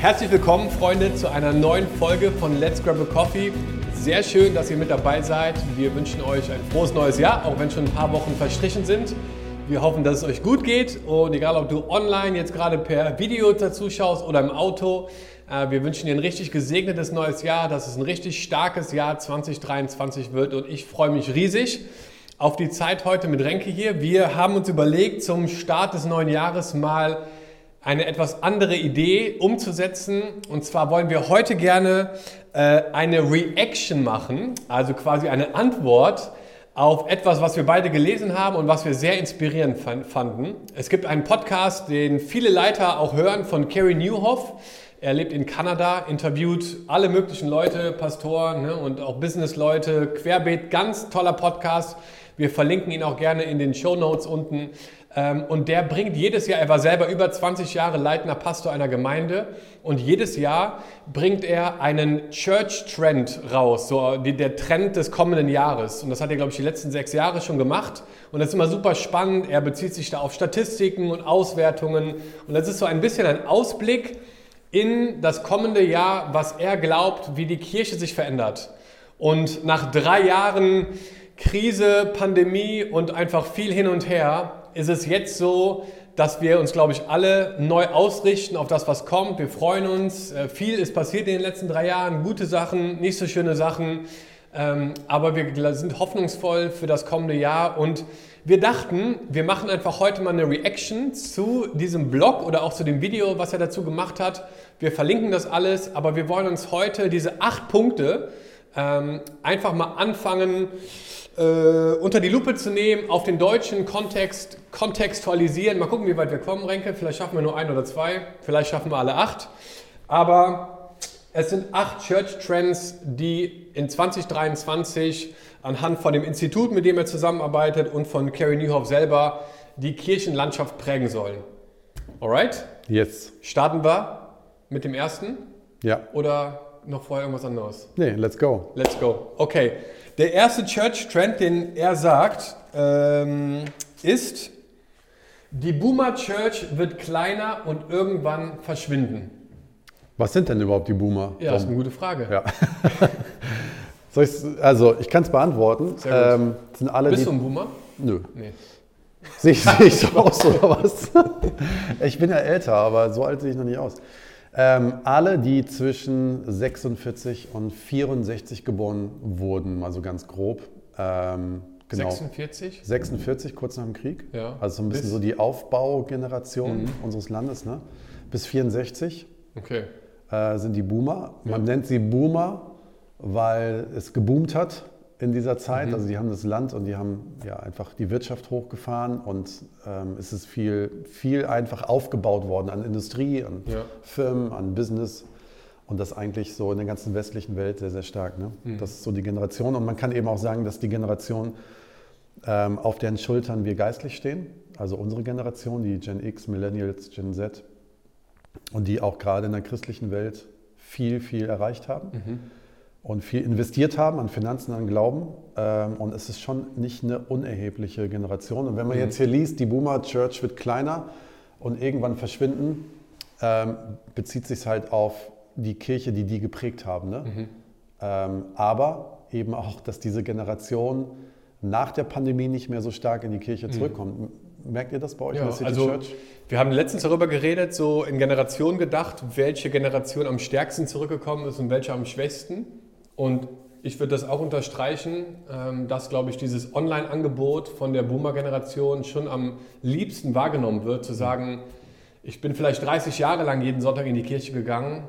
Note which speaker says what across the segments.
Speaker 1: Herzlich willkommen, Freunde, zu einer neuen Folge von Let's Grab a Coffee. Sehr schön, dass ihr mit dabei seid. Wir wünschen euch ein frohes neues Jahr, auch wenn schon ein paar Wochen verstrichen sind. Wir hoffen, dass es euch gut geht und egal, ob du online jetzt gerade per Video dazu schaust oder im Auto, äh, wir wünschen dir ein richtig gesegnetes neues Jahr, dass es ein richtig starkes Jahr 2023 wird und ich freue mich riesig auf die Zeit heute mit Renke hier. Wir haben uns überlegt, zum Start des neuen Jahres mal eine etwas andere Idee umzusetzen. Und zwar wollen wir heute gerne äh, eine Reaction machen, also quasi eine Antwort auf etwas, was wir beide gelesen haben und was wir sehr inspirierend fanden. Es gibt einen Podcast, den viele Leiter auch hören, von Kerry Newhoff. Er lebt in Kanada, interviewt alle möglichen Leute, Pastoren ne, und auch Businessleute, querbeet, ganz toller Podcast. Wir verlinken ihn auch gerne in den Show Notes unten. Ähm, und der bringt jedes Jahr, er war selber über 20 Jahre leitender Pastor einer Gemeinde und jedes Jahr bringt er einen Church Trend raus, so der Trend des kommenden Jahres. Und das hat er, glaube ich, die letzten sechs Jahre schon gemacht. Und das ist immer super spannend. Er bezieht sich da auf Statistiken und Auswertungen. Und das ist so ein bisschen ein Ausblick in das kommende Jahr, was er glaubt, wie die Kirche sich verändert. Und nach drei Jahren Krise, Pandemie und einfach viel hin und her ist es jetzt so, dass wir uns, glaube ich, alle neu ausrichten auf das, was kommt. Wir freuen uns. Äh, viel ist passiert in den letzten drei Jahren. Gute Sachen, nicht so schöne Sachen. Ähm, aber wir sind hoffnungsvoll für das kommende Jahr und wir dachten, wir machen einfach heute mal eine Reaction zu diesem Blog oder auch zu dem Video, was er dazu gemacht hat. Wir verlinken das alles, aber wir wollen uns heute diese acht Punkte ähm, einfach mal anfangen äh, unter die Lupe zu nehmen, auf den deutschen Kontext kontextualisieren. Mal gucken, wie weit wir kommen, Renke. Vielleicht schaffen wir nur ein oder zwei, vielleicht schaffen wir alle acht. Aber es sind acht Church Trends, die in 2023 anhand von dem Institut, mit dem er zusammenarbeitet und von Kerry Newhoff selber die Kirchenlandschaft prägen sollen. Alright?
Speaker 2: Yes.
Speaker 1: Starten wir mit dem ersten?
Speaker 2: Ja.
Speaker 1: Oder noch vorher irgendwas anderes?
Speaker 2: Nee, let's go.
Speaker 1: Let's go. Okay. Der erste Church Trend, den er sagt, ähm, ist, die Boomer Church wird kleiner und irgendwann verschwinden.
Speaker 2: Was sind denn überhaupt die Boomer?
Speaker 1: Ja, das ist eine gute Frage.
Speaker 2: Ja. also, ich kann es beantworten.
Speaker 1: Sehr gut. Ähm,
Speaker 2: sind alle
Speaker 1: Bist du ein Boomer?
Speaker 2: Nö. Nee. Sehe ich, seh ich so aus oder was? ich bin ja älter, aber so alt sehe ich noch nicht aus. Ähm, alle, die zwischen 46 und 64 geboren wurden, mal so ganz grob.
Speaker 1: Ähm, genau. 46?
Speaker 2: 46, kurz nach dem Krieg.
Speaker 1: Ja.
Speaker 2: Also so ein bisschen Bis? so die Aufbaugeneration mhm. unseres Landes. Ne? Bis 64
Speaker 1: okay.
Speaker 2: äh, sind die Boomer. Man ja. nennt sie Boomer, weil es geboomt hat in dieser Zeit. Mhm. Also die haben das Land und die haben ja einfach die Wirtschaft hochgefahren und ähm, es ist viel, viel einfach aufgebaut worden an Industrie, an ja. Firmen, an Business. Und das eigentlich so in der ganzen westlichen Welt sehr, sehr stark. Ne? Mhm. Das ist so die Generation. Und man kann eben auch sagen, dass die Generation, ähm, auf deren Schultern wir geistlich stehen, also unsere Generation, die Gen X, Millennials, Gen Z, und die auch gerade in der christlichen Welt viel, viel erreicht haben. Mhm und viel investiert haben an Finanzen, an Glauben. Ähm, und es ist schon nicht eine unerhebliche Generation. Und wenn man mhm. jetzt hier liest, die Boomer Church wird kleiner und irgendwann verschwinden, ähm, bezieht sich halt auf die Kirche, die die geprägt haben. Ne? Mhm. Ähm, aber eben auch, dass diese Generation nach der Pandemie nicht mehr so stark in die Kirche mhm. zurückkommt. Mhm. Merkt ihr das bei euch
Speaker 1: ja, in der City also, Church? Wir haben letztens darüber geredet, so in Generationen gedacht, welche Generation am stärksten zurückgekommen ist und welche am schwächsten. Und ich würde das auch unterstreichen, ähm, dass, glaube ich, dieses Online-Angebot von der Boomer-Generation schon am liebsten wahrgenommen wird, zu sagen, ich bin vielleicht 30 Jahre lang jeden Sonntag in die Kirche gegangen,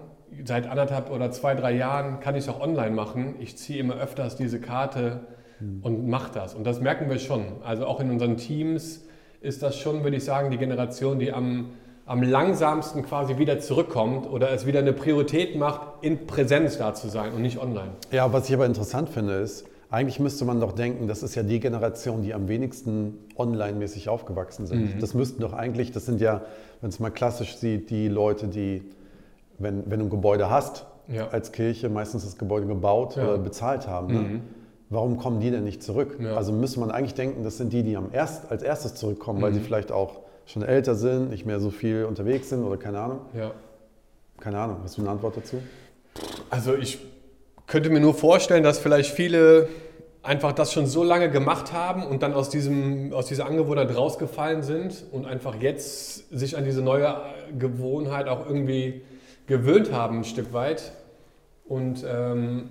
Speaker 1: seit anderthalb oder zwei, drei Jahren kann ich es auch online machen. Ich ziehe immer öfters diese Karte und mache das. Und das merken wir schon. Also auch in unseren Teams ist das schon, würde ich sagen, die Generation, die am am langsamsten quasi wieder zurückkommt oder es wieder eine Priorität macht, in Präsenz da zu sein und nicht online.
Speaker 2: Ja, was ich aber interessant finde, ist, eigentlich müsste man doch denken, das ist ja die Generation, die am wenigsten online-mäßig aufgewachsen sind. Mhm. Das müssten doch eigentlich, das sind ja, wenn es mal klassisch sieht, die Leute, die, wenn, wenn du ein Gebäude hast, ja. als Kirche meistens das Gebäude gebaut ja. oder bezahlt haben. Ne? Mhm. Warum kommen die denn nicht zurück? Ja. Also müsste man eigentlich denken, das sind die, die am erst, als erstes zurückkommen, mhm. weil sie vielleicht auch schon älter sind, nicht mehr so viel unterwegs sind oder keine Ahnung.
Speaker 1: Ja.
Speaker 2: Keine Ahnung, hast du eine Antwort dazu?
Speaker 1: Also ich könnte mir nur vorstellen, dass vielleicht viele einfach das schon so lange gemacht haben und dann aus, diesem, aus dieser Angewohnheit rausgefallen sind und einfach jetzt sich an diese neue Gewohnheit auch irgendwie gewöhnt haben, ein Stück weit. Und ähm,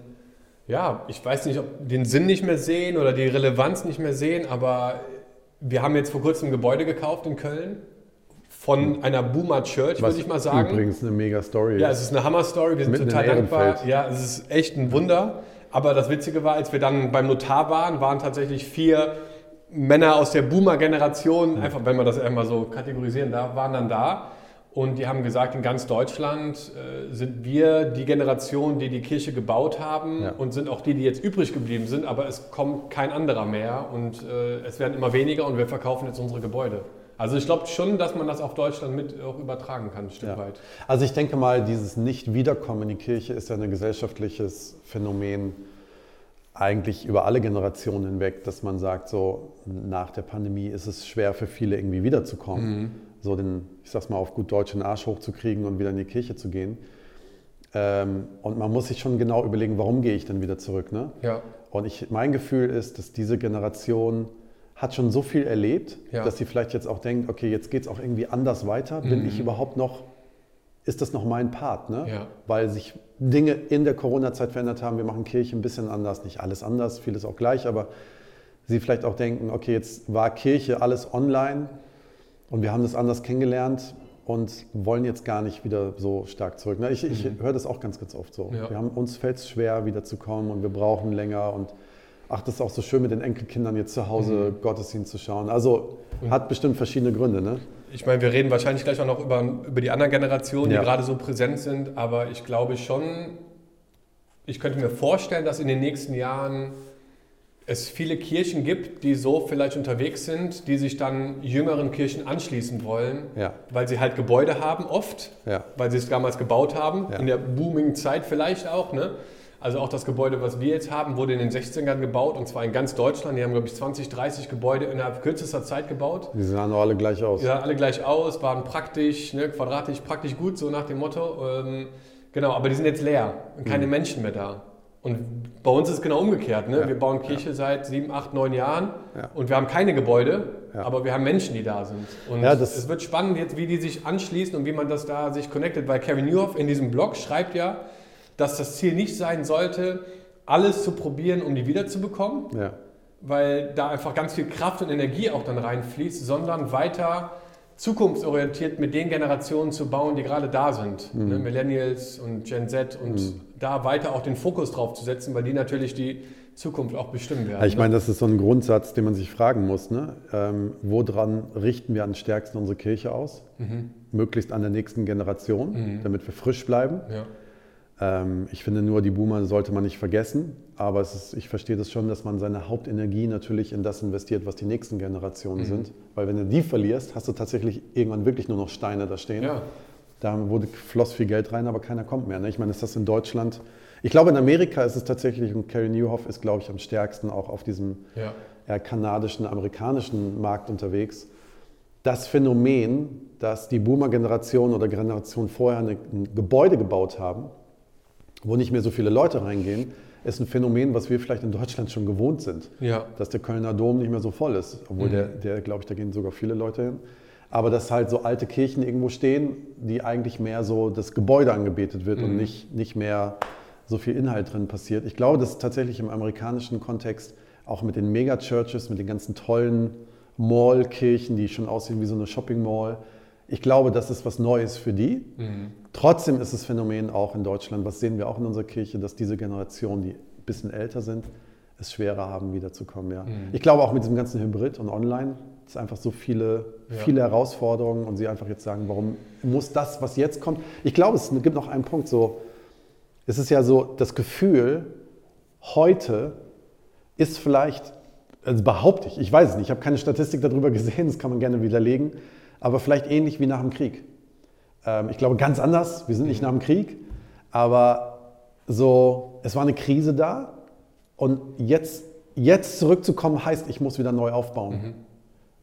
Speaker 1: ja, ich weiß nicht, ob den Sinn nicht mehr sehen oder die Relevanz nicht mehr sehen, aber wir haben jetzt vor kurzem ein Gebäude gekauft in Köln von einer Boomer Church, würde ich mal sagen.
Speaker 2: Übrigens eine mega Story.
Speaker 1: Ja, es ist eine Hammer-Story. Wir sind
Speaker 2: Mitten
Speaker 1: total dankbar. Ja, es ist echt ein Wunder. Aber das Witzige war, als wir dann beim Notar waren, waren tatsächlich vier Männer aus der Boomer-Generation, einfach wenn man das einmal so kategorisieren darf, waren dann da. Und die haben gesagt, in ganz Deutschland äh, sind wir die Generation, die die Kirche gebaut haben
Speaker 2: Ja.
Speaker 1: und sind auch die, die jetzt übrig geblieben sind, aber es kommt kein anderer mehr und äh, es werden immer weniger und wir verkaufen jetzt unsere Gebäude. Also ich glaube schon, dass man das auf Deutschland mit auch übertragen kann, ein Stück
Speaker 2: Ja.
Speaker 1: weit.
Speaker 2: Also ich denke mal, dieses Nicht-Wiederkommen in die Kirche ist ja ein gesellschaftliches Phänomen eigentlich über alle Generationen hinweg, dass man sagt, so nach der Pandemie ist es schwer für viele irgendwie wiederzukommen, so den, ich sag's mal auf gut Deutsch, den Arsch hochzukriegen und wieder in die Kirche zu gehen. Ähm, und man muss sich schon genau überlegen, warum gehe ich denn wieder zurück, ne?
Speaker 1: Ja.
Speaker 2: Und ich, mein Gefühl ist, dass diese Generation hat schon so viel erlebt,
Speaker 1: Ja.
Speaker 2: dass sie vielleicht jetzt auch denkt, okay, jetzt geht es auch irgendwie anders weiter. Bin ich überhaupt noch, ist das noch mein Part? Ne?
Speaker 1: Ja.
Speaker 2: Weil sich Dinge in der Corona-Zeit verändert haben. Wir machen Kirche ein bisschen anders, nicht alles anders, vieles auch gleich, aber sie vielleicht auch denken, okay, jetzt war Kirche alles online und wir haben das anders kennengelernt und wollen jetzt gar nicht wieder so stark zurück. Ich, ich höre das auch ganz, ganz oft so.
Speaker 1: Ja.
Speaker 2: Wir haben, uns fällt es schwer, wieder zu kommen und wir brauchen länger und ach, das ist auch so schön mit den Enkelkindern jetzt zu Hause Gottesdienst zu schauen. Also hat bestimmt verschiedene Gründe. Ne?
Speaker 1: Ich meine, wir reden wahrscheinlich gleich auch noch über, über die anderen Generationen,
Speaker 2: Ja.
Speaker 1: die gerade so präsent sind, aber ich glaube schon, ich könnte mir vorstellen, dass in den nächsten Jahren es viele Kirchen gibt, die so vielleicht unterwegs sind, die sich dann jüngeren Kirchen anschließen wollen,
Speaker 2: Ja.
Speaker 1: weil sie halt Gebäude haben oft,
Speaker 2: Ja.
Speaker 1: weil sie es damals gebaut haben,
Speaker 2: Ja.
Speaker 1: in der booming Zeit vielleicht auch. Ne? Also auch das Gebäude, was wir jetzt haben, wurde in den 60ern gebaut und zwar in ganz Deutschland. Die haben, glaube ich, 20, 30 Gebäude innerhalb kürzester Zeit gebaut.
Speaker 2: Die sahen alle gleich aus.
Speaker 1: Die sahen alle gleich aus, waren praktisch, ne, quadratisch, praktisch gut, so nach dem Motto. Ähm, genau, aber die sind jetzt leer und keine Menschen mehr da. Und bei uns ist es genau umgekehrt. Ne?
Speaker 2: Mhm. Ja.
Speaker 1: Wir bauen Kirche seit sieben, acht, neun Jahren
Speaker 2: Ja.
Speaker 1: und wir haben keine Gebäude,
Speaker 2: Ja.
Speaker 1: aber wir haben Menschen, die da sind. Und
Speaker 2: Ja,
Speaker 1: es wird spannend jetzt, wie die sich anschließen und wie man das da sich connectet, weil Kevin Newhoff in diesem Blog schreibt ja, dass das Ziel nicht sein sollte, alles zu probieren, um die wiederzubekommen,
Speaker 2: Ja.
Speaker 1: weil da einfach ganz viel Kraft und Energie auch dann reinfließt, sondern weiter zukunftsorientiert mit den Generationen zu bauen, die gerade da sind.
Speaker 2: Mhm.
Speaker 1: Ne, Millennials und Gen Z und da weiter auch den Fokus drauf zu setzen, weil die natürlich die Zukunft auch bestimmen werden.
Speaker 2: Ja, ich
Speaker 1: ne?
Speaker 2: meine, das ist so ein Grundsatz, den man sich fragen muss. Ne? Ähm, woran richten wir am stärksten unsere Kirche aus?
Speaker 1: Mhm.
Speaker 2: Möglichst an der nächsten Generation, damit wir frisch bleiben.
Speaker 1: ja.
Speaker 2: Ähm, ich finde nur, die Boomer sollte man nicht vergessen. Aber ist, ich verstehe das schon, dass man seine Hauptenergie natürlich in das investiert, was die nächsten Generationen sind. Weil wenn du die verlierst, hast du tatsächlich irgendwann wirklich nur noch Steine da stehen.
Speaker 1: ja.
Speaker 2: Da wurde, floss viel Geld rein, aber keiner kommt mehr. Ne? Ich meine, ist das in Deutschland? Ich glaube, in Amerika ist es tatsächlich, und Carrie Newhoff ist, glaube ich, am stärksten auch auf diesem
Speaker 1: ja.
Speaker 2: kanadischen, amerikanischen Markt unterwegs. Das Phänomen, dass die Boomer-Generation oder Generation vorher ein Gebäude gebaut haben, wo nicht mehr so viele Leute reingehen, ist ein Phänomen, was wir vielleicht in Deutschland schon gewohnt sind.
Speaker 1: Ja.
Speaker 2: Dass der Kölner Dom nicht mehr so voll ist. Obwohl der, der glaube ich, da gehen sogar viele Leute hin. Aber dass halt so alte Kirchen irgendwo stehen, die eigentlich mehr so das Gebäude angebetet wird und nicht, nicht mehr so viel Inhalt drin passiert. Ich glaube, das ist tatsächlich im amerikanischen Kontext auch mit den Megachurches, mit den ganzen tollen Mall-Kirchen, die schon aussehen wie so eine Shopping-Mall. Ich glaube, das ist was Neues für die. Trotzdem ist das Phänomen auch in Deutschland, was sehen wir auch in unserer Kirche, dass diese Generation, die ein bisschen älter sind, es schwerer haben, wiederzukommen. Ja. Ich glaube auch mit diesem ganzen Hybrid und Online, es einfach so viele,
Speaker 1: Ja.
Speaker 2: viele Herausforderungen und sie einfach jetzt sagen, warum muss das, was jetzt kommt? Ich glaube, es gibt noch einen Punkt, so, es ist ja so das Gefühl, heute ist vielleicht, also behaupte ich, ich weiß es nicht, ich habe keine Statistik darüber gesehen, das kann man gerne widerlegen, aber vielleicht ähnlich wie nach dem Krieg. Ähm, ich glaube ganz anders, wir sind nicht nach dem Krieg, aber so, es war eine Krise da und jetzt, jetzt zurückzukommen heißt, ich muss wieder neu aufbauen.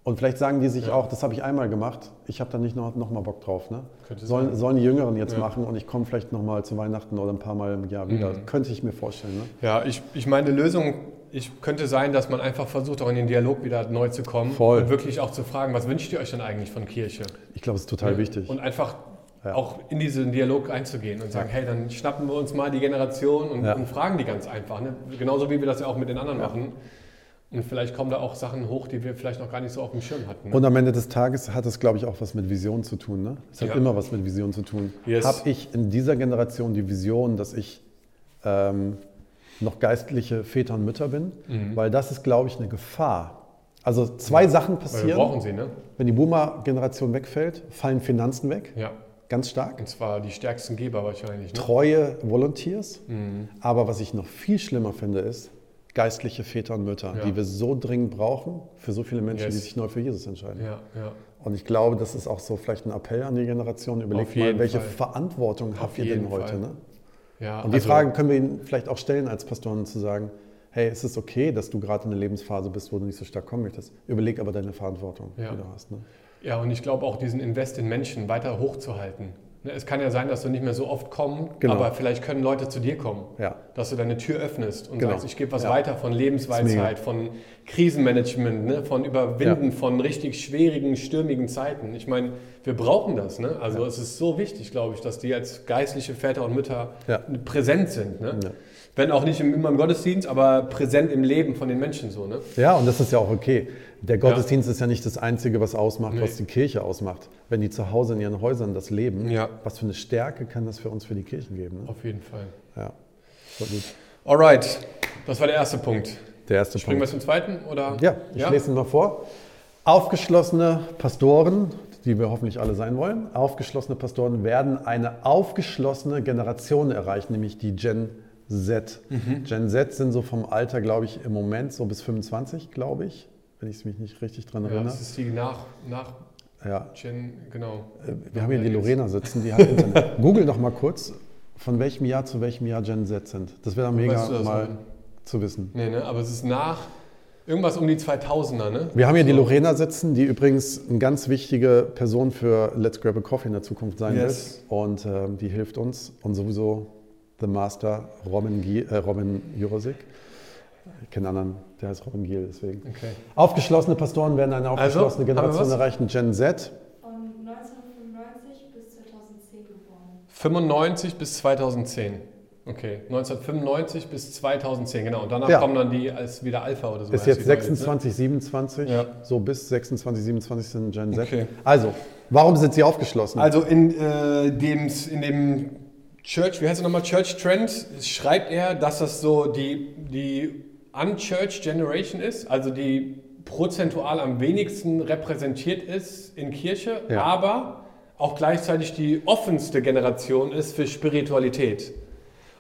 Speaker 2: Und vielleicht sagen die sich auch, das habe ich einmal gemacht, ich habe da nicht noch, noch mal Bock drauf. Ne? Sollen, sollen die Jüngeren jetzt
Speaker 1: Ja.
Speaker 2: machen und ich komme vielleicht noch mal zu Weihnachten oder ein paar Mal im Jahr wieder.
Speaker 1: Mhm.
Speaker 2: Könnte ich mir vorstellen. Ne?
Speaker 1: Ja, ich, ich meine, eine Lösung ich, könnte sein, dass man einfach versucht, auch in den Dialog wieder neu zu kommen
Speaker 2: Voll.
Speaker 1: und wirklich auch zu fragen, was wünscht ihr euch denn eigentlich von Kirche?
Speaker 2: Ich glaube, es ist total
Speaker 1: Ja.
Speaker 2: wichtig.
Speaker 1: Und einfach
Speaker 2: Ja.
Speaker 1: auch in diesen Dialog einzugehen und sagen, hey, dann schnappen wir uns mal die Generation und,
Speaker 2: Ja.
Speaker 1: und fragen die ganz einfach. Ne? Genauso wie wir das ja auch mit den anderen
Speaker 2: Ja.
Speaker 1: machen. Und vielleicht kommen da auch Sachen hoch, die wir vielleicht noch gar nicht so auf dem Schirm hatten. Ne?
Speaker 2: Und am Ende des Tages hat es, glaube ich, auch was mit Vision zu tun. Ne? Es hat
Speaker 1: Ja.
Speaker 2: immer was mit Vision zu tun.
Speaker 1: Yes.
Speaker 2: Habe ich in dieser Generation die Vision, dass ich ähm, noch geistliche Väter und Mütter bin?
Speaker 1: Mhm.
Speaker 2: Weil das ist, glaube ich, eine Gefahr. Also zwei Sachen
Speaker 1: Weil wir
Speaker 2: passieren.
Speaker 1: brauchen sie, ne?
Speaker 2: Wenn die Boomer-Generation wegfällt, fallen Finanzen weg,
Speaker 1: Ja.
Speaker 2: ganz stark.
Speaker 1: Und zwar die stärksten Geber wahrscheinlich. Ne?
Speaker 2: Treue Volunteers.
Speaker 1: Mhm.
Speaker 2: Aber was ich noch viel schlimmer finde, ist geistliche Väter und Mütter,
Speaker 1: Ja.
Speaker 2: die wir so dringend brauchen für so viele Menschen,
Speaker 1: Yes.
Speaker 2: die sich neu für Jesus entscheiden.
Speaker 1: Ja, ja.
Speaker 2: Und ich glaube, das ist auch so vielleicht ein Appell an die Generation. Überlegt mal, welche
Speaker 1: Fall.
Speaker 2: Verantwortung
Speaker 1: Auf
Speaker 2: habt ihr denn heute? Ne? Und die
Speaker 1: also-
Speaker 2: Fragen können wir ihnen vielleicht auch stellen als Pastoren zu sagen, hey, ist es okay, dass du gerade in einer Lebensphase bist, wo du nicht so stark kommen möchtest? Überleg aber deine Verantwortung, die du hast. Ne?
Speaker 1: Ja, und ich glaube auch diesen Invest in Menschen weiter hochzuhalten. Ne, Es kann ja sein, dass du nicht mehr so oft kommen,
Speaker 2: Genau.
Speaker 1: aber vielleicht können Leute zu dir kommen.
Speaker 2: Ja.
Speaker 1: Dass du deine Tür öffnest und
Speaker 2: Genau.
Speaker 1: sagst, ich gebe was
Speaker 2: Ja.
Speaker 1: weiter von Lebensweisheit, von Krisenmanagement, ne, von Überwinden von richtig schwierigen, stürmigen Zeiten. Ich meine, wir brauchen das. Ne? Also
Speaker 2: Ja.
Speaker 1: es ist so wichtig, glaube ich, dass die als geistliche Väter und Mütter
Speaker 2: Ja.
Speaker 1: präsent sind. Ne?
Speaker 2: Ja.
Speaker 1: Wenn auch nicht im, immer im Gottesdienst, aber präsent im Leben von den Menschen so. Ne?
Speaker 2: ja, und das ist ja auch okay. Der Gottesdienst ist ja nicht das Einzige, was ausmacht,
Speaker 1: Nee.
Speaker 2: was die Kirche ausmacht. Wenn die zu Hause in ihren Häusern das leben,
Speaker 1: Ja.
Speaker 2: was für eine Stärke kann das für uns, für die Kirchen geben? Ne?
Speaker 1: Auf jeden Fall.
Speaker 2: Ja, so gut.
Speaker 1: Alright, das war der erste Punkt.
Speaker 2: Der erste
Speaker 1: Springen wir
Speaker 2: Punkt.
Speaker 1: zum zweiten? Oder?
Speaker 2: Ja, ich lese ihn mal vor. Aufgeschlossene Pastoren, die wir hoffentlich alle sein wollen, aufgeschlossene Pastoren werden eine aufgeschlossene Generation erreichen, nämlich die Gen Z. Gen Z sind so vom Alter, glaube ich, im Moment so bis 25, glaube ich, wenn ich mich nicht richtig dran
Speaker 1: Ja,
Speaker 2: erinnere.
Speaker 1: das ist die nach, nach
Speaker 2: Ja.
Speaker 1: Gen, genau.
Speaker 2: Äh, Wir haben hier die Lorena sitzen, die hat Internet. Google doch mal kurz, von welchem Jahr zu welchem Jahr Gen Z sind. Das wäre mega
Speaker 1: Weißt du das,
Speaker 2: mal
Speaker 1: Robin?
Speaker 2: Zu wissen.
Speaker 1: Nee, ne? Aber es ist nach irgendwas um die 2000er, ne?
Speaker 2: Wir haben hier die
Speaker 1: So.
Speaker 2: Lorena sitzen, die übrigens eine ganz wichtige Person für Let's Grab a Coffee in der Zukunft sein
Speaker 1: Yes.
Speaker 2: wird. Und ähm, die hilft uns. Und sowieso The Master Robin, Giel, äh, Robin Jurosik. Ich kenne einen anderen, der heißt Robin Giel, deswegen.
Speaker 1: Okay.
Speaker 2: Aufgeschlossene Pastoren werden eine
Speaker 1: Also,
Speaker 2: aufgeschlossene
Speaker 1: wir
Speaker 2: Generation erreichen. Gen Z.
Speaker 3: Von 1995 bis 2010 geboren.
Speaker 1: 95 bis 2010. Okay, 1995 bis 2010, genau. Und danach
Speaker 2: Ja.
Speaker 1: kommen dann die als wieder Alpha oder so.
Speaker 2: Ist jetzt
Speaker 1: die neue,
Speaker 2: 26, 27.
Speaker 1: Ja.
Speaker 2: So bis 26, 27 sind Gen Z.
Speaker 1: Okay.
Speaker 2: Also, warum sind sie aufgeschlossen?
Speaker 1: Ne? Also in, äh, dem, in dem Church, wie heißt es nochmal, Church Trend, schreibt er, dass das so die, die Unchurched Generation ist, also die prozentual am wenigsten repräsentiert ist in Kirche,
Speaker 2: Ja.
Speaker 1: aber auch gleichzeitig die offenste Generation ist für Spiritualität.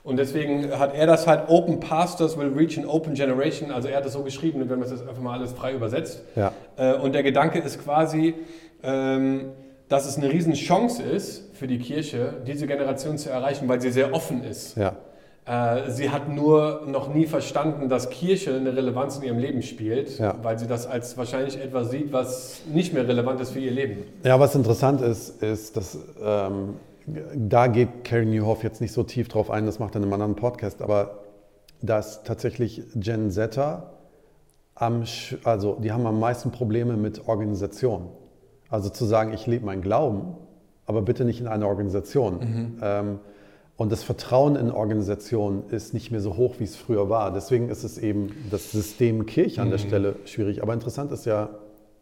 Speaker 1: Und deswegen hat er das halt Open Pastors will reach an open generation. Also er hat das so geschrieben, wenn man das einfach mal alles frei übersetzt.
Speaker 2: ja.
Speaker 1: Äh, Und der Gedanke ist quasi, ähm, dass es eine Riesenchance ist für die Kirche, diese Generation zu erreichen, weil sie sehr offen ist.
Speaker 2: ja.
Speaker 1: Äh, Sie hat nur noch nie verstanden, dass Kirche eine Relevanz in ihrem Leben spielt,
Speaker 2: Ja.
Speaker 1: weil sie das als wahrscheinlich etwas sieht, was nicht mehr relevant ist für ihr Leben.
Speaker 2: Ja, was interessant ist, ist, dass ähm, da geht Carrie Newhoff jetzt nicht so tief drauf ein, das macht er in einem anderen Podcast, aber dass tatsächlich Gen Zeta am, also die haben am meisten Probleme mit Organisation. Also zu sagen, ich lebe meinen Glauben, aber bitte nicht in einer Organisation. Ähm, und das Vertrauen in Organisationen ist nicht mehr so hoch, wie es früher war. Deswegen ist es eben das System Kirche an der Stelle schwierig. Aber interessant ist ja,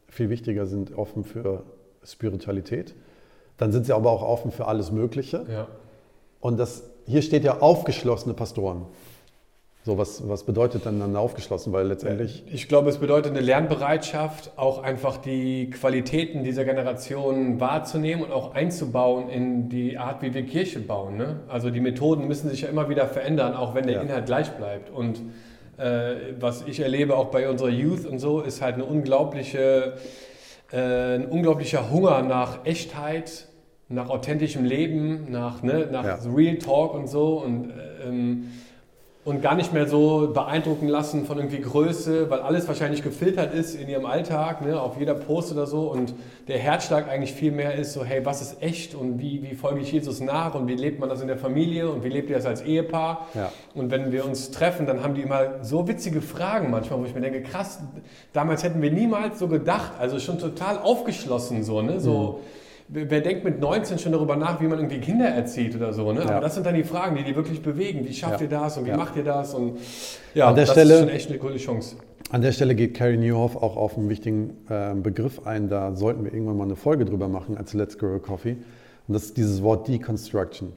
Speaker 2: viel wichtiger sind offen für Spiritualität. Dann sind sie aber auch offen für alles Mögliche.
Speaker 1: Ja.
Speaker 2: Und das, hier steht ja aufgeschlossene Pastoren. So, was, was bedeutet dann dann aufgeschlossen? Weil letztendlich,
Speaker 1: Ich glaube, es bedeutet eine Lernbereitschaft, auch einfach die Qualitäten dieser Generation wahrzunehmen und auch einzubauen in die Art, wie wir Kirche bauen. Ne? Also die Methoden müssen sich ja immer wieder verändern, auch wenn der
Speaker 2: Ja.
Speaker 1: Inhalt gleich bleibt. Und äh, was ich erlebe auch bei unserer Youth und so, ist halt eine unglaubliche, äh, ein unglaublicher Hunger nach Echtheit, nach authentischem Leben, nach, ne, nach
Speaker 2: Ja.
Speaker 1: Real Talk und so. Und ähm, und gar nicht mehr so beeindrucken lassen von irgendwie Größe, weil alles wahrscheinlich gefiltert ist in ihrem Alltag, ne, auf jeder Post oder so und der Herzschlag eigentlich viel mehr ist so, hey, was ist echt und wie, wie folge ich Jesus nach und wie lebt man das in der Familie und wie lebt ihr das als Ehepaar?
Speaker 2: Ja.
Speaker 1: Und wenn wir uns treffen, dann haben die immer so witzige Fragen manchmal, wo ich mir denke, krass, damals hätten wir niemals so gedacht, also schon total aufgeschlossen so, ne, so...
Speaker 2: Mhm
Speaker 1: wer denkt mit 19 schon darüber nach, wie man irgendwie Kinder erzieht oder so. Ne?
Speaker 2: Ja.
Speaker 1: Aber das sind dann die Fragen, die die wirklich bewegen. Wie schafft
Speaker 2: Ja.
Speaker 1: ihr das und wie
Speaker 2: Ja.
Speaker 1: macht ihr das? Und ja,
Speaker 2: An der
Speaker 1: das
Speaker 2: Stelle-
Speaker 1: ist schon echt eine coole Chance.
Speaker 2: An der Stelle geht Carrie Newhoff auch auf einen wichtigen äh, Begriff ein. Da sollten wir irgendwann mal eine Folge drüber machen als Let's Grow Coffee. Und das ist dieses Wort Deconstruction.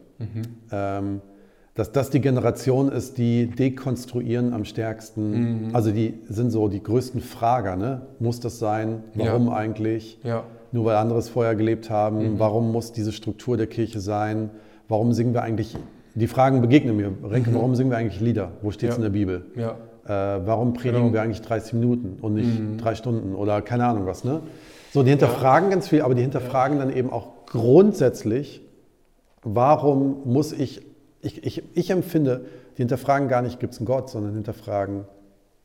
Speaker 2: Ähm, dass das die Generation ist, die dekonstruieren am stärksten. Also die sind so die größten Frager. Ne? Muss das sein? Warum eigentlich?
Speaker 1: Ja.
Speaker 2: Nur weil andere es vorher gelebt haben. Warum muss diese Struktur der Kirche sein? Warum singen wir eigentlich? Die Fragen begegnen mir. Renke, warum singen wir eigentlich Lieder? Wo steht es
Speaker 1: Ja.
Speaker 2: in der Bibel?
Speaker 1: Ja.
Speaker 2: Äh, warum predigen
Speaker 1: Genau.
Speaker 2: wir eigentlich 30 Minuten und nicht
Speaker 1: Mhm.
Speaker 2: drei Stunden oder keine Ahnung was, ne? So, die hinterfragen ganz viel, aber die hinterfragen dann eben auch grundsätzlich, warum muss ich, ich, ich, ich empfinde, die hinterfragen gar nicht, gibt es einen Gott, sondern hinterfragen,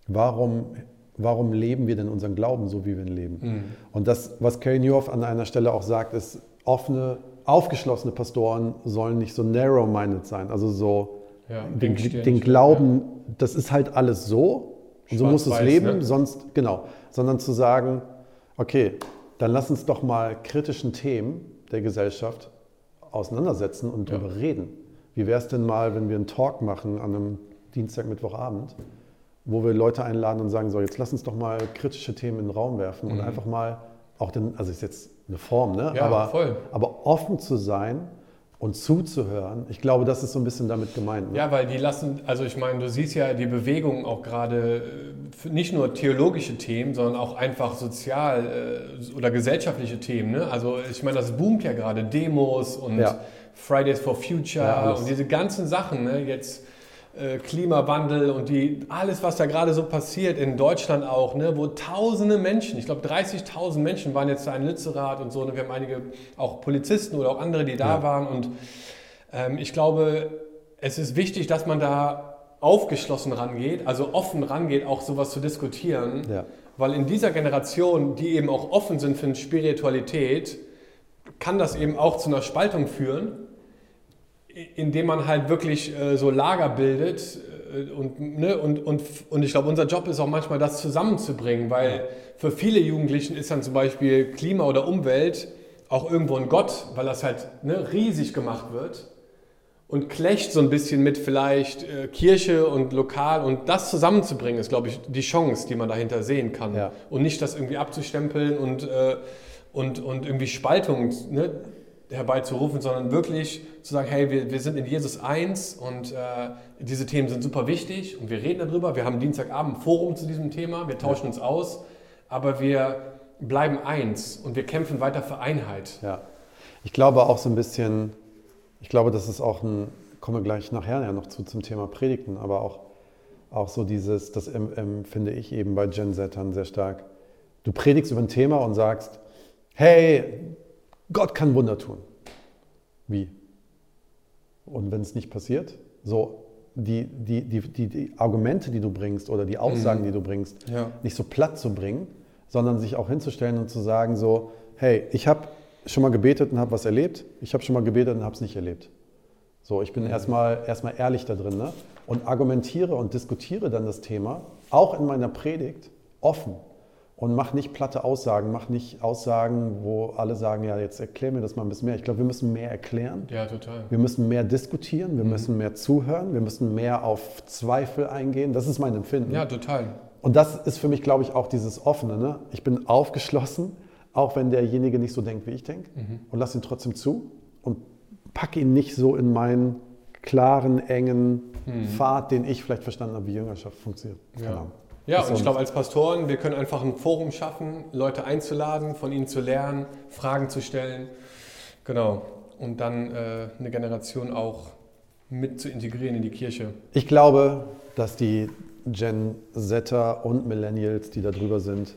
Speaker 2: warum, warum leben wir denn unseren Glauben so, wie wir ihn leben?
Speaker 1: Mhm.
Speaker 2: Und das, was Carrie Newhoff an einer Stelle auch sagt, ist, offene, aufgeschlossene Pastoren sollen nicht so narrow-minded sein, also so
Speaker 1: Ja,
Speaker 2: den, den Glauben, das ist halt alles so und so muss es leben,
Speaker 1: ne?
Speaker 2: sonst, genau, sondern zu sagen, okay, dann lass uns doch mal kritischen Themen der Gesellschaft auseinandersetzen und
Speaker 1: Ja.
Speaker 2: darüber reden. Wie wäre es denn mal, wenn wir einen Talk machen an einem Dienstag, Mittwochabend, wo wir Leute einladen und sagen, so, jetzt lass uns doch mal kritische Themen in den Raum werfen und
Speaker 1: Mhm.
Speaker 2: einfach mal auch den, also ist jetzt eine Form, ne?
Speaker 1: Ja,
Speaker 2: aber,
Speaker 1: voll.
Speaker 2: aber offen zu sein und zuzuhören, ich glaube, das ist so ein bisschen damit gemeint. Ne?
Speaker 1: Ja, weil die lassen, also ich meine, du siehst ja die Bewegung auch gerade, äh, nicht nur theologische Themen, sondern auch einfach sozial äh, oder gesellschaftliche Themen. Ne? Also ich meine, das boomt ja gerade, Demos und
Speaker 2: Ja.
Speaker 1: Fridays for Future
Speaker 2: Ja,
Speaker 1: und diese ganzen Sachen, ne? jetzt äh, Klimawandel und die, alles, was da gerade so passiert, in Deutschland auch, ne? wo tausende Menschen, ich glaube 30.000 Menschen waren jetzt da in Lützerath und so, ne? wir haben einige auch Polizisten oder auch andere, die da
Speaker 2: Ja.
Speaker 1: waren und ähm, ich glaube, es ist wichtig, dass man da aufgeschlossen rangeht, also offen rangeht, auch sowas zu diskutieren.
Speaker 2: Ja.
Speaker 1: Weil in dieser Generation, die eben auch offen sind für eine Spiritualität, kann das eben auch zu einer Spaltung führen, indem man halt wirklich äh, so Lager bildet. äh, Und, ne, und, und, und ich glaube, unser Job ist auch manchmal, das zusammenzubringen, weil für viele Jugendlichen ist dann zum Beispiel Klima oder Umwelt auch irgendwo ein Gott, weil das halt ne, riesig gemacht wird und klecht so ein bisschen mit vielleicht äh, Kirche und Lokal und das zusammenzubringen ist, glaube ich, die Chance, die man dahinter sehen kann.
Speaker 2: Ja.
Speaker 1: Und nicht das irgendwie abzustempeln und, äh, und, und irgendwie Spaltung ne, herbeizurufen, sondern wirklich zu sagen, hey, wir, wir sind in Jesus eins und äh, diese Themen sind super wichtig und wir reden darüber. Wir haben Dienstagabend ein Forum zu diesem Thema, wir tauschen uns aus, aber wir bleiben eins und wir kämpfen weiter für Einheit.
Speaker 2: Ja, ich glaube auch so ein bisschen, ich glaube, das ist auch ein, kommen wir gleich nachher ja noch zu zum Thema Predigten, aber auch, auch so dieses, das em- empfinde ich eben bei Gen Zern sehr stark. Du predigst über ein Thema und sagst, hey, Gott kann Wunder tun. Wie? Und wenn es nicht passiert, so die, die, die, die, die Argumente, die du bringst oder die Aussagen, die du bringst,
Speaker 1: Ja.
Speaker 2: nicht so platt zu bringen, sondern sich auch hinzustellen und zu sagen so, hey, ich habe schon mal gebetet und habe was erlebt, ich habe schon mal gebetet und habe es nicht erlebt. So, ich bin erstmal erstmal ehrlich da drin ne? und argumentiere und diskutiere dann das Thema, auch in meiner Predigt, offen. Und mach nicht platte Aussagen, mach nicht Aussagen, wo alle sagen, ja, jetzt erklär mir das mal ein bisschen mehr. Ich glaube, wir müssen mehr erklären.
Speaker 1: Ja, total.
Speaker 2: Wir müssen mehr diskutieren, wir müssen mehr zuhören, wir müssen mehr auf Zweifel eingehen. Das ist mein Empfinden.
Speaker 1: Ja, total.
Speaker 2: Und das ist für mich, glaube ich, auch dieses Offene. Ne? Ich bin aufgeschlossen, auch wenn derjenige nicht so denkt, wie ich denke, und lass ihn trotzdem zu und packe ihn nicht so in meinen klaren, engen Pfad, den ich vielleicht verstanden habe, wie Jüngerschaft funktioniert. Keine
Speaker 1: Ja.
Speaker 2: Ahnung.
Speaker 1: Ja, und ich glaube, als Pastoren, wir können einfach ein Forum schaffen, Leute einzuladen, von ihnen zu lernen, Fragen zu stellen. Genau. Und dann äh, eine Generation auch mit zu integrieren in die Kirche.
Speaker 2: Ich glaube, dass die Gen Zetter und Millennials, die da drüber sind,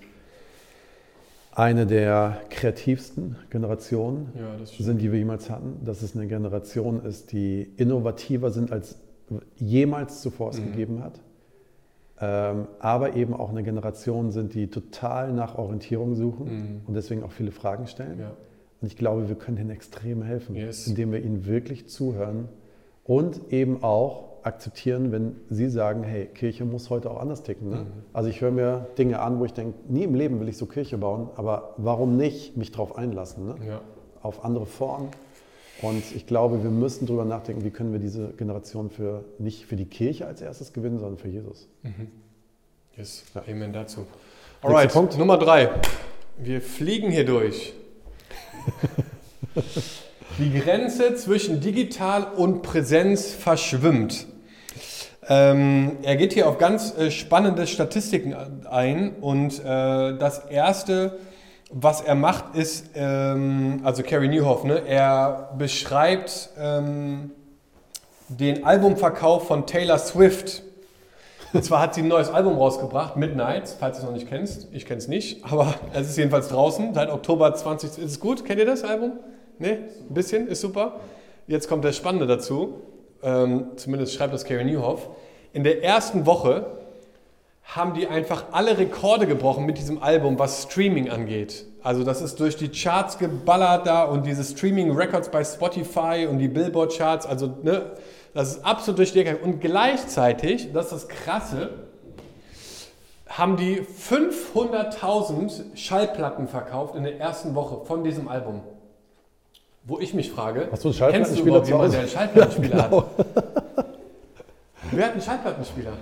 Speaker 2: eine der kreativsten Generationen
Speaker 1: Ja,
Speaker 2: sind, die wir jemals hatten. Dass es eine Generation ist, die innovativer sind als jemals zuvor es
Speaker 1: Mhm.
Speaker 2: gegeben hat. Ähm, aber eben auch eine Generation sind, die total nach Orientierung suchen
Speaker 1: Mhm.
Speaker 2: und deswegen auch viele Fragen stellen.
Speaker 1: Ja.
Speaker 2: Und ich glaube, wir können ihnen extrem helfen,
Speaker 1: Yes.
Speaker 2: indem wir ihnen wirklich zuhören und eben auch akzeptieren, wenn sie sagen, hey, Kirche muss heute auch anders ticken. Ne?
Speaker 1: Mhm.
Speaker 2: Also ich höre mir Dinge an, wo ich denke, nie im Leben will ich so Kirche bauen, aber warum nicht mich darauf einlassen, ne?
Speaker 1: Ja.
Speaker 2: auf andere Formen? Und ich glaube, wir müssen darüber nachdenken, wie können wir diese Generation für nicht für die Kirche als erstes gewinnen, sondern für Jesus.
Speaker 1: Yes.
Speaker 2: Ja.
Speaker 1: Amen dazu. Alright,
Speaker 2: Punkt.
Speaker 1: Nummer drei. Wir fliegen hier durch. Die Grenze zwischen digital und Präsenz verschwimmt. Ähm, er geht hier auf ganz äh, spannende Statistiken ein und äh, das erste, was er macht, ist, ähm, also Carrie Newhoff, ne, er beschreibt ähm, den Albumverkauf von Taylor Swift. Und zwar hat sie ein neues Album rausgebracht, Midnights, falls du es noch nicht kennst. Ich kenne es nicht, aber es ist jedenfalls draußen. Seit Oktober 20. Ist es gut? Kennt ihr das Album? Ne? Ein bisschen? Ist super. Jetzt kommt das Spannende dazu. Ähm, zumindest schreibt das Carrie Newhoff. In der ersten Woche haben die einfach alle Rekorde gebrochen mit diesem Album, was Streaming angeht. Also das ist durch die Charts geballert da und diese Streaming-Records bei Spotify und die Billboard-Charts, also ne, das ist absolut durch die Decke. Und gleichzeitig, das ist das Krasse, haben die 500.000 Schallplatten verkauft in der ersten Woche von diesem Album. Wo ich mich frage,
Speaker 2: Hast du einen
Speaker 1: kennst du überhaupt jemanden, der einen Schallplattenspieler
Speaker 2: Genau.
Speaker 1: hat? Wer hat einen Schallplattenspieler?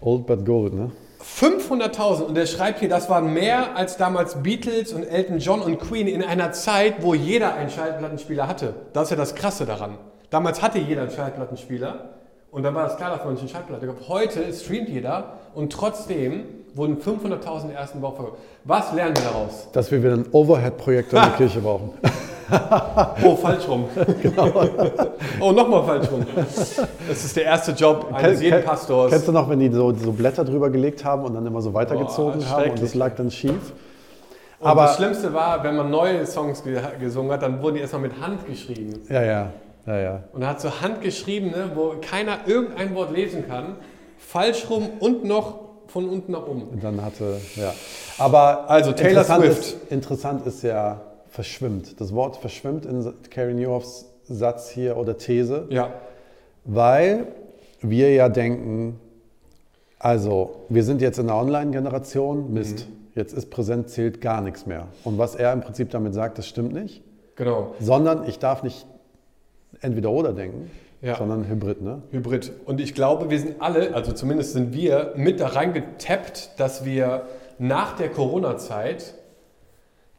Speaker 2: Old but gold, ne?
Speaker 1: 500.000 und er schreibt hier, das waren mehr als damals Beatles und Elton John und Queen in einer Zeit, wo jeder einen Schallplattenspieler hatte. Das ist ja das Krasse daran. Damals hatte jeder einen Schallplattenspieler und dann war das klar, dass man nicht eine Schallplatte gab. Heute streamt jeder und trotzdem wurden 500.000 in der ersten Woche verkauft. Was lernen wir daraus?
Speaker 2: Dass wir wieder einen Overhead-Projektor in der Kirche brauchen.
Speaker 1: Oh, falsch rum. oh, nochmal falsch rum. Das ist der erste Job eines jeden Pastors.
Speaker 2: Kennst du noch, wenn die so, so Blätter drüber gelegt haben und dann immer so weitergezogen
Speaker 1: Boah,
Speaker 2: haben und das lag dann schief?
Speaker 1: Und
Speaker 2: Aber-
Speaker 1: das Schlimmste war, wenn man neue Songs ge gesungen hat, dann wurden die erstmal mit Hand geschrieben.
Speaker 2: Ja, ja, ja, ja.
Speaker 1: Und er hat so Hand geschrieben, ne, wo keiner irgendein Wort lesen kann. Falsch rum und noch von unten nach oben.
Speaker 2: Und dann hatte, ja. Aber
Speaker 1: Also, Taylor
Speaker 2: interessant
Speaker 1: Swift.
Speaker 2: Ist, interessant ist ja verschwimmt. Das Wort verschwimmt in Carrie Newhoffs Satz hier oder These,
Speaker 1: Ja,
Speaker 2: weil wir ja denken, also wir sind jetzt in der Online-Generation, Mist, jetzt ist präsent, zählt gar nichts mehr. Und was er im Prinzip damit sagt, das stimmt nicht,
Speaker 1: genau.
Speaker 2: sondern ich darf nicht entweder oder denken,
Speaker 1: Ja.
Speaker 2: sondern Hybrid, ne?
Speaker 1: Hybrid. Und ich glaube, wir sind alle, also zumindest sind wir, mit da reingetappt, dass wir nach der Corona-Zeit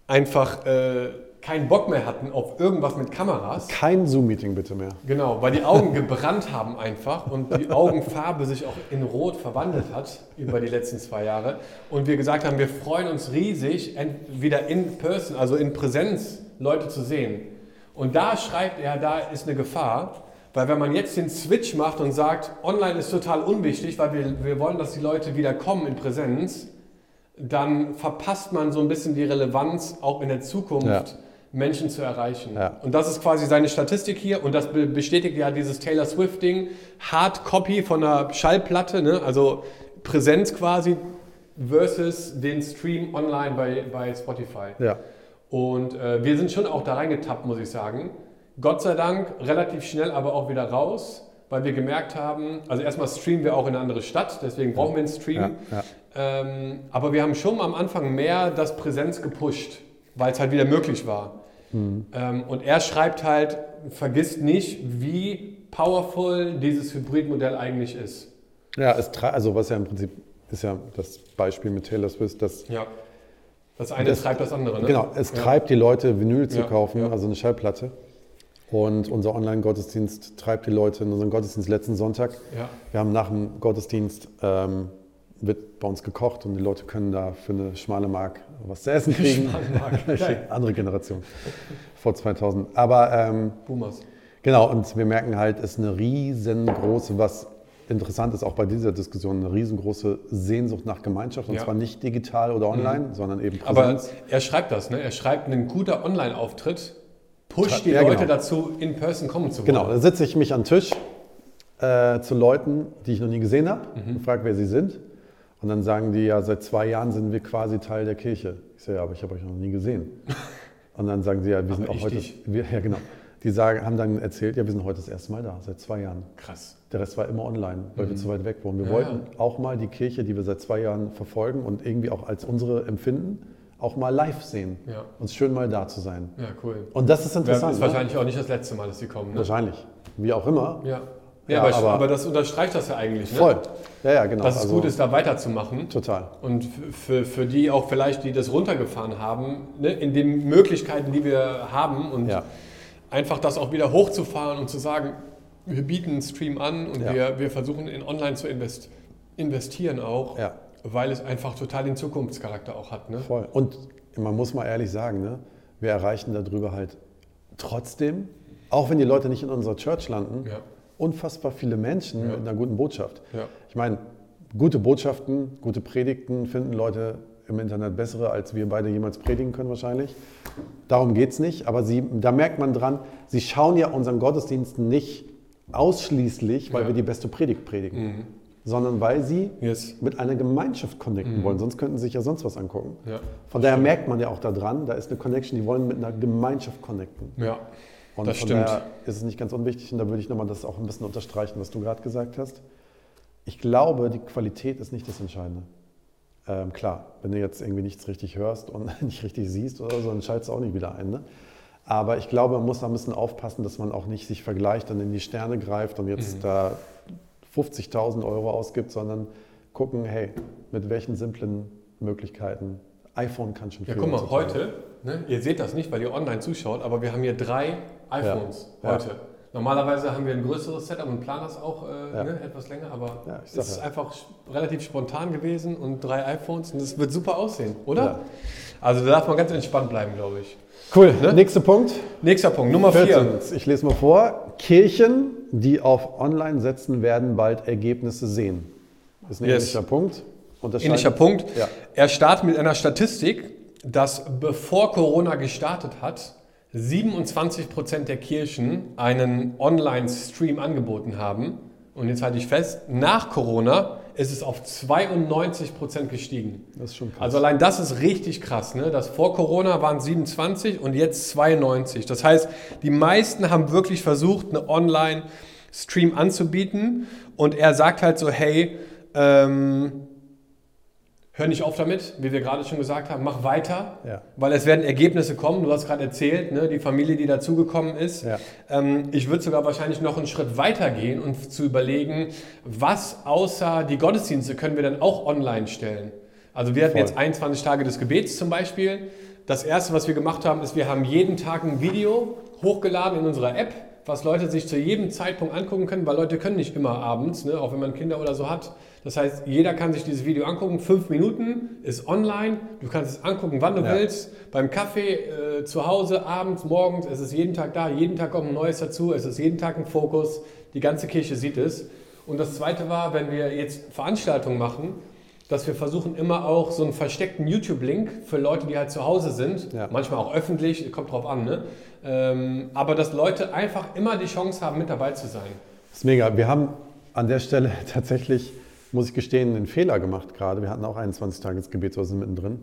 Speaker 1: einfach äh, keinen Bock mehr hatten auf irgendwas mit Kameras.
Speaker 2: Kein Zoom-Meeting bitte mehr.
Speaker 1: Genau, weil die Augen gebrannt haben einfach und die Augenfarbe sich auch in Rot verwandelt hat über die letzten zwei Jahre. Und wir gesagt haben, wir freuen uns riesig, wieder in Person, also in Präsenz, Leute zu sehen. Und da schreibt er, da ist eine Gefahr, weil wenn man jetzt den Switch macht und sagt, online ist total unwichtig, weil wir, wir wollen, dass die Leute wieder kommen in Präsenz, dann verpasst man so ein bisschen die Relevanz, auch in der Zukunft
Speaker 2: Ja.
Speaker 1: Menschen zu erreichen.
Speaker 2: Ja.
Speaker 1: Und das ist quasi seine Statistik hier und das be- bestätigt ja dieses Taylor Swift-Ding. Hard Copy von einer Schallplatte, ne? also Präsenz quasi versus den Stream online bei, bei Spotify.
Speaker 2: Ja.
Speaker 1: Und äh, wir sind schon auch da reingetappt, muss ich sagen. Gott sei Dank relativ schnell aber auch wieder raus, weil wir gemerkt haben, also erstmal streamen wir auch in eine andere Stadt, deswegen brauchen wir einen Stream.
Speaker 2: Ja, ja.
Speaker 1: Ähm, aber wir haben schon am Anfang mehr das Präsenz gepusht, weil es halt wieder möglich war. Ähm, und er schreibt halt, vergisst nicht, wie powerful dieses Hybridmodell eigentlich ist.
Speaker 2: Ja, also was ja im Prinzip ist ja das Beispiel mit Taylor Swift, dass
Speaker 1: Ja. Das eine
Speaker 2: Das-
Speaker 1: treibt das andere. Ne?
Speaker 2: genau, es treibt die Leute, Vinyl zu kaufen, also eine Schallplatte. Und unser Online-Gottesdienst treibt die Leute in unseren Gottesdienst letzten Sonntag.
Speaker 1: Ja.
Speaker 2: Wir haben nach dem Gottesdienst ähm, wird bei uns gekocht und die Leute können da für eine schmale Mark was zu essen kriegen.
Speaker 1: Geil.
Speaker 2: Andere Generation, vor 2000. Aber ähm,
Speaker 1: Boomers.
Speaker 2: Genau, und wir merken halt, es ist eine riesengroße, was interessant ist, auch bei dieser Diskussion, eine riesengroße Sehnsucht nach Gemeinschaft. Und
Speaker 1: Ja. Mhm.
Speaker 2: zwar nicht digital oder online, sondern eben
Speaker 1: Aber
Speaker 2: Präsenz.
Speaker 1: er schreibt das, ne? Er schreibt, ein guter Online-Auftritt pusht die
Speaker 2: Ja,
Speaker 1: Leute
Speaker 2: genau.
Speaker 1: dazu, in Person kommen zu wollen.
Speaker 2: genau, da sitze ich mich an den Tisch äh, zu Leuten, die ich noch nie gesehen habe,
Speaker 1: Mhm.
Speaker 2: und frage, wer sie sind. Und dann sagen die, ja, seit zwei Jahren sind wir quasi Teil der Kirche. Ich sage, ja, aber ich habe euch noch nie gesehen. Und dann sagen sie, ja, wir sind
Speaker 1: Aber
Speaker 2: auch
Speaker 1: ich
Speaker 2: heute. Wir, ja, genau. Die sagen, haben dann erzählt, ja, wir sind heute das erste Mal da, seit zwei Jahren.
Speaker 1: Krass.
Speaker 2: Der Rest war immer online, weil wir zu weit weg waren. Wir
Speaker 1: Ja,
Speaker 2: wollten auch mal die Kirche, die wir seit zwei Jahren verfolgen und irgendwie auch als unsere empfinden, auch mal live sehen.
Speaker 1: Ja.
Speaker 2: Uns schön mal da zu sein.
Speaker 1: Ja, cool.
Speaker 2: Und das ist
Speaker 1: Ja,
Speaker 2: interessant.
Speaker 1: ist
Speaker 2: ne?
Speaker 1: wahrscheinlich auch nicht das letzte Mal, dass sie kommen. Ne?
Speaker 2: Wahrscheinlich. Wie auch immer.
Speaker 1: Ja.
Speaker 2: Ja,
Speaker 1: Ja, aber,
Speaker 2: aber-
Speaker 1: aber, das unterstreicht das ja eigentlich. Ne?
Speaker 2: Voll. Ja, ja, genau.
Speaker 1: Dass es
Speaker 2: Also,
Speaker 1: gut ist, da weiterzumachen.
Speaker 2: Total.
Speaker 1: Und für, für die auch vielleicht, die das runtergefahren haben, ne, in den Möglichkeiten, die wir haben und
Speaker 2: Ja.
Speaker 1: einfach das auch wieder hochzufahren und zu sagen, wir bieten einen Stream an und
Speaker 2: Ja.
Speaker 1: wir, wir versuchen in online zu invest investieren auch,
Speaker 2: Ja.
Speaker 1: Weil es einfach total den Zukunftscharakter auch hat. Ne?
Speaker 2: Voll. Und man muss mal ehrlich sagen, ne, wir erreichen darüber halt trotzdem, auch wenn die Leute nicht in unserer Church landen,
Speaker 1: Ja.
Speaker 2: unfassbar viele Menschen
Speaker 1: Ja.
Speaker 2: mit einer guten Botschaft.
Speaker 1: Ja.
Speaker 2: Ich meine, gute Botschaften, gute Predigten finden Leute im Internet bessere, als wir beide jemals predigen können wahrscheinlich. Darum geht es nicht, aber sie, da merkt man dran, sie schauen ja unseren Gottesdiensten nicht ausschließlich, weil wir die beste Predigt predigen,
Speaker 1: Mhm.
Speaker 2: Sondern weil sie
Speaker 1: Yes.
Speaker 2: mit einer Gemeinschaft connecten
Speaker 1: Mhm.
Speaker 2: wollen, sonst könnten sie sich ja sonst was angucken.
Speaker 1: Ja.
Speaker 2: Von daher merkt man ja auch daran, da ist eine Connection, die wollen mit einer Gemeinschaft connecten.
Speaker 1: ja,
Speaker 2: Und
Speaker 1: das
Speaker 2: von
Speaker 1: stimmt.
Speaker 2: daher ist es nicht ganz unwichtig und da würde ich nochmal das auch ein bisschen unterstreichen, was du gerade gesagt hast. Ich glaube, die Qualität ist nicht das Entscheidende. Ähm, klar, wenn du jetzt irgendwie nichts richtig hörst und nicht richtig siehst oder so, dann schaltest du auch nicht wieder ein. Ne? Aber ich glaube, man muss da ein bisschen aufpassen, dass man auch nicht sich vergleicht und in die Sterne greift und jetzt
Speaker 1: Mhm.
Speaker 2: da 50.000 Euro ausgibt, sondern gucken, hey, mit welchen simplen Möglichkeiten iPhone kann schon
Speaker 1: Ja,
Speaker 2: viel
Speaker 1: guck mal, heute, ne, ihr seht das nicht, weil ihr online zuschaut, aber wir haben hier drei iPhones
Speaker 2: Ja.
Speaker 1: heute. Normalerweise haben wir ein größeres Setup und planen das auch äh,
Speaker 2: Ja.
Speaker 1: ne, etwas länger, aber
Speaker 2: Ja,
Speaker 1: es ist
Speaker 2: ja.
Speaker 1: einfach relativ spontan gewesen und drei iPhones und es wird super aussehen, oder? Also da darf man ganz entspannt bleiben, glaube ich.
Speaker 2: Cool,
Speaker 1: Ne?
Speaker 2: nächster Punkt.
Speaker 1: Nächster Punkt, Nummer vier.
Speaker 2: 14. Ich lese mal vor. Kirchen, die auf Online setzen, werden bald Ergebnisse sehen. Das ist ein
Speaker 1: Yes.
Speaker 2: ähnlicher Punkt.
Speaker 1: Ähnlicher Punkt.
Speaker 2: Ja.
Speaker 1: Er startet mit einer Statistik, dass bevor Corona gestartet hat, 27% der Kirchen einen Online-Stream angeboten haben. Und jetzt halte ich fest, nach Corona ist es auf 92% gestiegen.
Speaker 2: Das ist schon krass.
Speaker 1: Also allein das ist richtig krass. Ne? Das vor Corona waren 27 und jetzt 92. Das heißt, die meisten haben wirklich versucht, eine Online-Stream anzubieten. Und er sagt halt so, hey, ähm, hör nicht auf damit, wie wir gerade schon gesagt haben, mach weiter,
Speaker 2: Ja.
Speaker 1: weil es werden Ergebnisse kommen. Du hast gerade erzählt, ne? die Familie, die dazugekommen ist.
Speaker 2: Ja.
Speaker 1: Ähm, ich würde sogar wahrscheinlich noch einen Schritt weiter gehen und zu überlegen, was außer die Gottesdienste können wir dann auch online stellen. Also wir hatten
Speaker 2: Voll.
Speaker 1: jetzt 21 Tage des Gebets zum Beispiel. Das erste, was wir gemacht haben, ist, wir haben jeden Tag ein Video hochgeladen in unserer App, was Leute sich zu jedem Zeitpunkt angucken können, weil Leute können nicht immer abends, ne, auch wenn man Kinder oder so hat. Das heißt, jeder kann sich dieses Video angucken. Fünf Minuten ist online. Du kannst es angucken, wann du
Speaker 2: Ja.
Speaker 1: willst. Beim Kaffee, äh, zu Hause, abends, morgens. Es ist jeden Tag da. Jeden Tag kommt ein Neues dazu. Es ist jeden Tag ein Fokus. Die ganze Kirche sieht es. Und das Zweite war, wenn wir jetzt Veranstaltungen machen, dass wir versuchen immer auch so einen versteckten YouTube-Link für Leute, die halt zu Hause sind,
Speaker 2: Ja.
Speaker 1: manchmal auch öffentlich, kommt drauf an, ne? ähm, aber dass Leute einfach immer die Chance haben, mit dabei zu sein.
Speaker 2: Das ist mega. Wir haben an der Stelle tatsächlich, muss ich gestehen, einen Fehler gemacht gerade. Wir hatten auch 21 Tagesgebet, so sind mittendrin.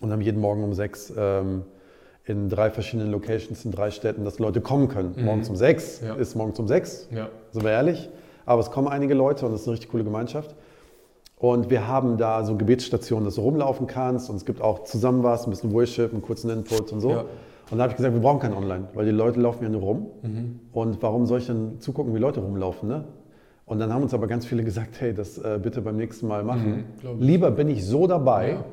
Speaker 2: Und haben jeden Morgen um sechs ähm, in drei verschiedenen Locations in drei Städten, dass Leute kommen können. Morgens um sechs
Speaker 1: Ja.
Speaker 2: ist morgens um sechs,
Speaker 1: Ja.
Speaker 2: sind wir ehrlich. Aber es kommen einige Leute und es ist eine richtig coole Gemeinschaft. Und wir haben da so Gebetsstationen, dass du rumlaufen kannst und es gibt auch zusammen was, ein bisschen Worship, einen kurzen Input und so.
Speaker 1: Ja.
Speaker 2: Und da habe ich gesagt, wir brauchen kein Online, weil die Leute laufen ja nur rum.
Speaker 1: Mhm.
Speaker 2: Und warum soll ich denn zugucken, wie Leute rumlaufen? Ne? Und dann haben uns aber ganz viele gesagt, hey, das äh, bitte beim nächsten Mal machen.
Speaker 1: Mhm.
Speaker 2: Lieber bin ich so dabei
Speaker 1: Ja.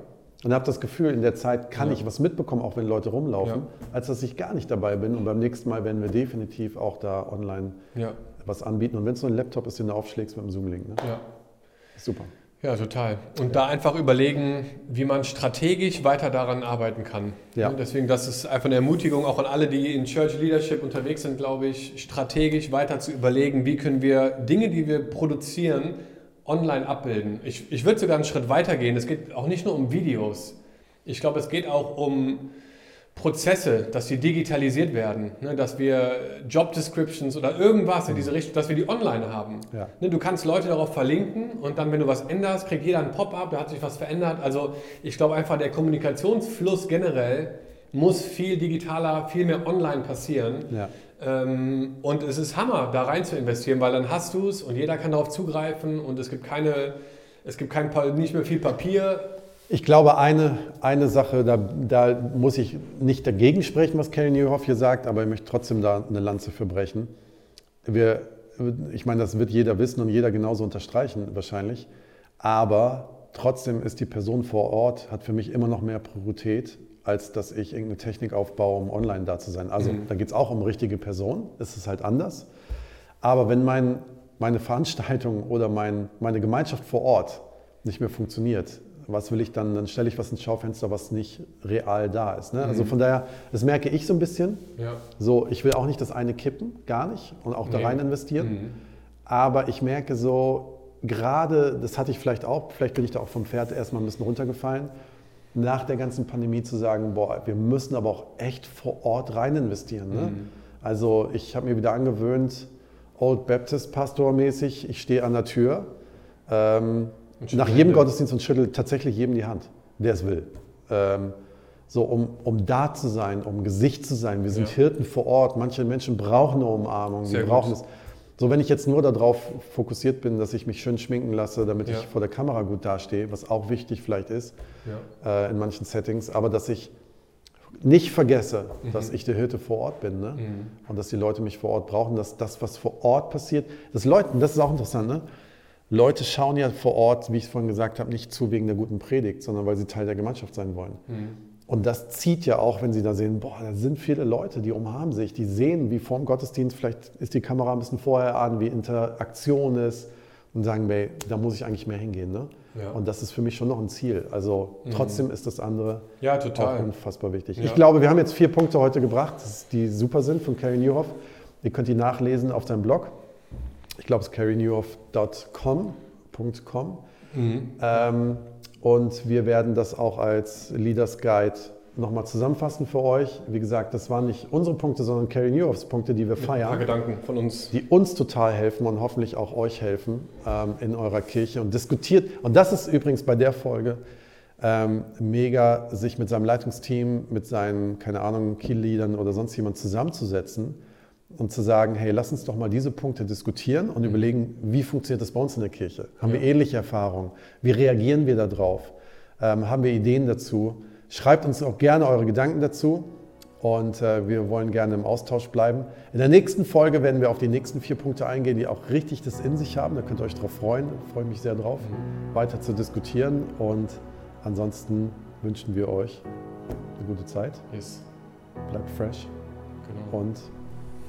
Speaker 2: und habe das Gefühl, in der Zeit kann
Speaker 1: Ja.
Speaker 2: ich was mitbekommen, auch wenn Leute rumlaufen,
Speaker 1: Ja.
Speaker 2: als dass ich gar nicht dabei bin. Und beim nächsten Mal werden wir definitiv auch da online was anbieten. Und wenn es nur ein Laptop ist, den du aufschlägst mit dem Zoom-Link. Ne?
Speaker 1: Ja.
Speaker 2: Super.
Speaker 1: Ja, total. Und da einfach überlegen, wie man strategisch weiter daran arbeiten kann.
Speaker 2: Ja.
Speaker 1: Und deswegen, das ist einfach eine Ermutigung auch an alle, die in Church Leadership unterwegs sind, glaube ich, strategisch weiter zu überlegen, wie können wir Dinge, die wir produzieren, online abbilden. Ich, ich würde sogar einen Schritt weiter gehen. Es geht auch nicht nur um Videos. Ich glaube, es geht auch um Prozesse, dass die digitalisiert werden, ne, dass wir Job Descriptions oder irgendwas in diese Richtung, dass wir die online haben.
Speaker 2: Ja.
Speaker 1: Ne, du kannst Leute darauf verlinken und dann, wenn du was änderst, kriegt jeder ein Pop-up, da hat sich was verändert. Also ich glaube einfach, der Kommunikationsfluss generell muss viel digitaler, viel mehr online passieren.
Speaker 2: Ja.
Speaker 1: Ähm, und es ist Hammer, da rein zu investieren, weil dann hast du es und jeder kann darauf zugreifen und es gibt keine, es gibt kein, nicht mehr viel Papier.
Speaker 2: Ich glaube, eine, eine Sache, da, da muss ich nicht dagegen sprechen, was Kelly Newhoff hier sagt, aber ich möchte trotzdem da eine Lanze für brechen. Wir, ich meine, das wird jeder wissen und jeder genauso unterstreichen wahrscheinlich. Aber trotzdem ist die Person vor Ort, hat für mich immer noch mehr Priorität, als dass ich irgendeine Technik aufbaue, um online da zu sein. Also
Speaker 1: Mhm.
Speaker 2: da geht es auch um richtige Personen, es ist halt anders. Aber wenn mein, meine Veranstaltung oder mein, meine Gemeinschaft vor Ort nicht mehr funktioniert, was will ich dann? Dann stelle ich was ins Schaufenster, was nicht real da ist. Ne? Also
Speaker 1: Mhm.
Speaker 2: von daher, das merke ich so ein bisschen.
Speaker 1: Ja.
Speaker 2: So, ich will auch nicht das eine kippen, gar nicht, und auch da
Speaker 1: Nee.
Speaker 2: rein investieren.
Speaker 1: Mhm.
Speaker 2: Aber ich merke so, gerade, das hatte ich vielleicht auch, vielleicht bin ich da auch vom Pferd erstmal ein bisschen runtergefallen, nach der ganzen Pandemie zu sagen, boah, wir müssen aber auch echt vor Ort rein investieren. Ne?
Speaker 1: Mhm.
Speaker 2: Also ich habe mir wieder angewöhnt, Old Baptist Pastor mäßig, ich stehe an der Tür, ähm, nach jedem. Gottesdienst und schüttel tatsächlich jedem die Hand, der es will. Ähm, so, um, um da zu sein, um Gesicht zu sein. Wir sind
Speaker 1: Ja.
Speaker 2: Hirten vor Ort. Manche Menschen brauchen eine Umarmung.
Speaker 1: Sehr gut.
Speaker 2: brauchen es. So, wenn ich jetzt nur darauf fokussiert bin, dass ich mich schön schminken lasse, damit
Speaker 1: Ja.
Speaker 2: ich vor der Kamera gut dastehe, was auch wichtig vielleicht ist
Speaker 1: Ja.
Speaker 2: äh, in manchen Settings, aber dass ich nicht vergesse,
Speaker 1: Mhm.
Speaker 2: dass ich der Hirte vor Ort bin ne?
Speaker 1: Mhm.
Speaker 2: und dass die Leute mich vor Ort brauchen, dass das, was vor Ort passiert, das Leuten, das ist auch interessant, ne? Leute schauen ja vor Ort, wie ich es vorhin gesagt habe, nicht zu wegen der guten Predigt, sondern weil sie Teil der Gemeinschaft sein wollen.
Speaker 1: Mhm.
Speaker 2: Und das zieht ja auch, wenn sie da sehen, boah, da sind viele Leute, die umarmen sich, die sehen, wie vorm Gottesdienst, vielleicht ist die Kamera ein bisschen vorher an, wie Interaktion ist und sagen, ey, da muss ich eigentlich mehr hingehen. Ne?
Speaker 1: Ja.
Speaker 2: Und das ist für mich schon noch ein Ziel. Also trotzdem ist das andere
Speaker 1: Ja,
Speaker 2: auch
Speaker 1: total.
Speaker 2: unfassbar wichtig.
Speaker 1: Ja.
Speaker 2: Ich glaube, wir haben jetzt vier Punkte heute gebracht, die super sind von Carrie Newhoff. Ihr könnt die nachlesen auf seinem Blog. Ich glaube, es ist carrienewhoff.com. .com.
Speaker 1: Mhm.
Speaker 2: Ähm, und wir werden das auch als Leaders Guide nochmal zusammenfassen für euch. Wie gesagt, das waren nicht unsere Punkte, sondern Carrie Newhoffs Punkte, die wir
Speaker 1: Ein paar
Speaker 2: feiern,
Speaker 1: Gedanken von uns.
Speaker 2: die uns total helfen und hoffentlich auch euch helfen ähm, in eurer Kirche und diskutiert. Und das ist übrigens bei der Folge ähm, mega, sich mit seinem Leitungsteam, mit seinen, keine Ahnung, Key-Leadern oder sonst jemand zusammenzusetzen und zu sagen, hey, lass uns doch mal diese Punkte diskutieren und überlegen, wie funktioniert das bei uns in der Kirche? Haben wir ähnliche Erfahrungen? Wie reagieren wir darauf? Ähm, haben wir Ideen dazu? Schreibt uns auch gerne eure Gedanken dazu und äh, wir wollen gerne im Austausch bleiben. In der nächsten Folge werden wir auf die nächsten vier Punkte eingehen, die auch richtig das in sich haben. Da könnt ihr euch darauf freuen. Ich freue mich sehr drauf, weiter zu diskutieren und ansonsten wünschen wir euch eine gute Zeit.
Speaker 1: Yes.
Speaker 2: Bleibt fresh
Speaker 1: Genau.
Speaker 2: und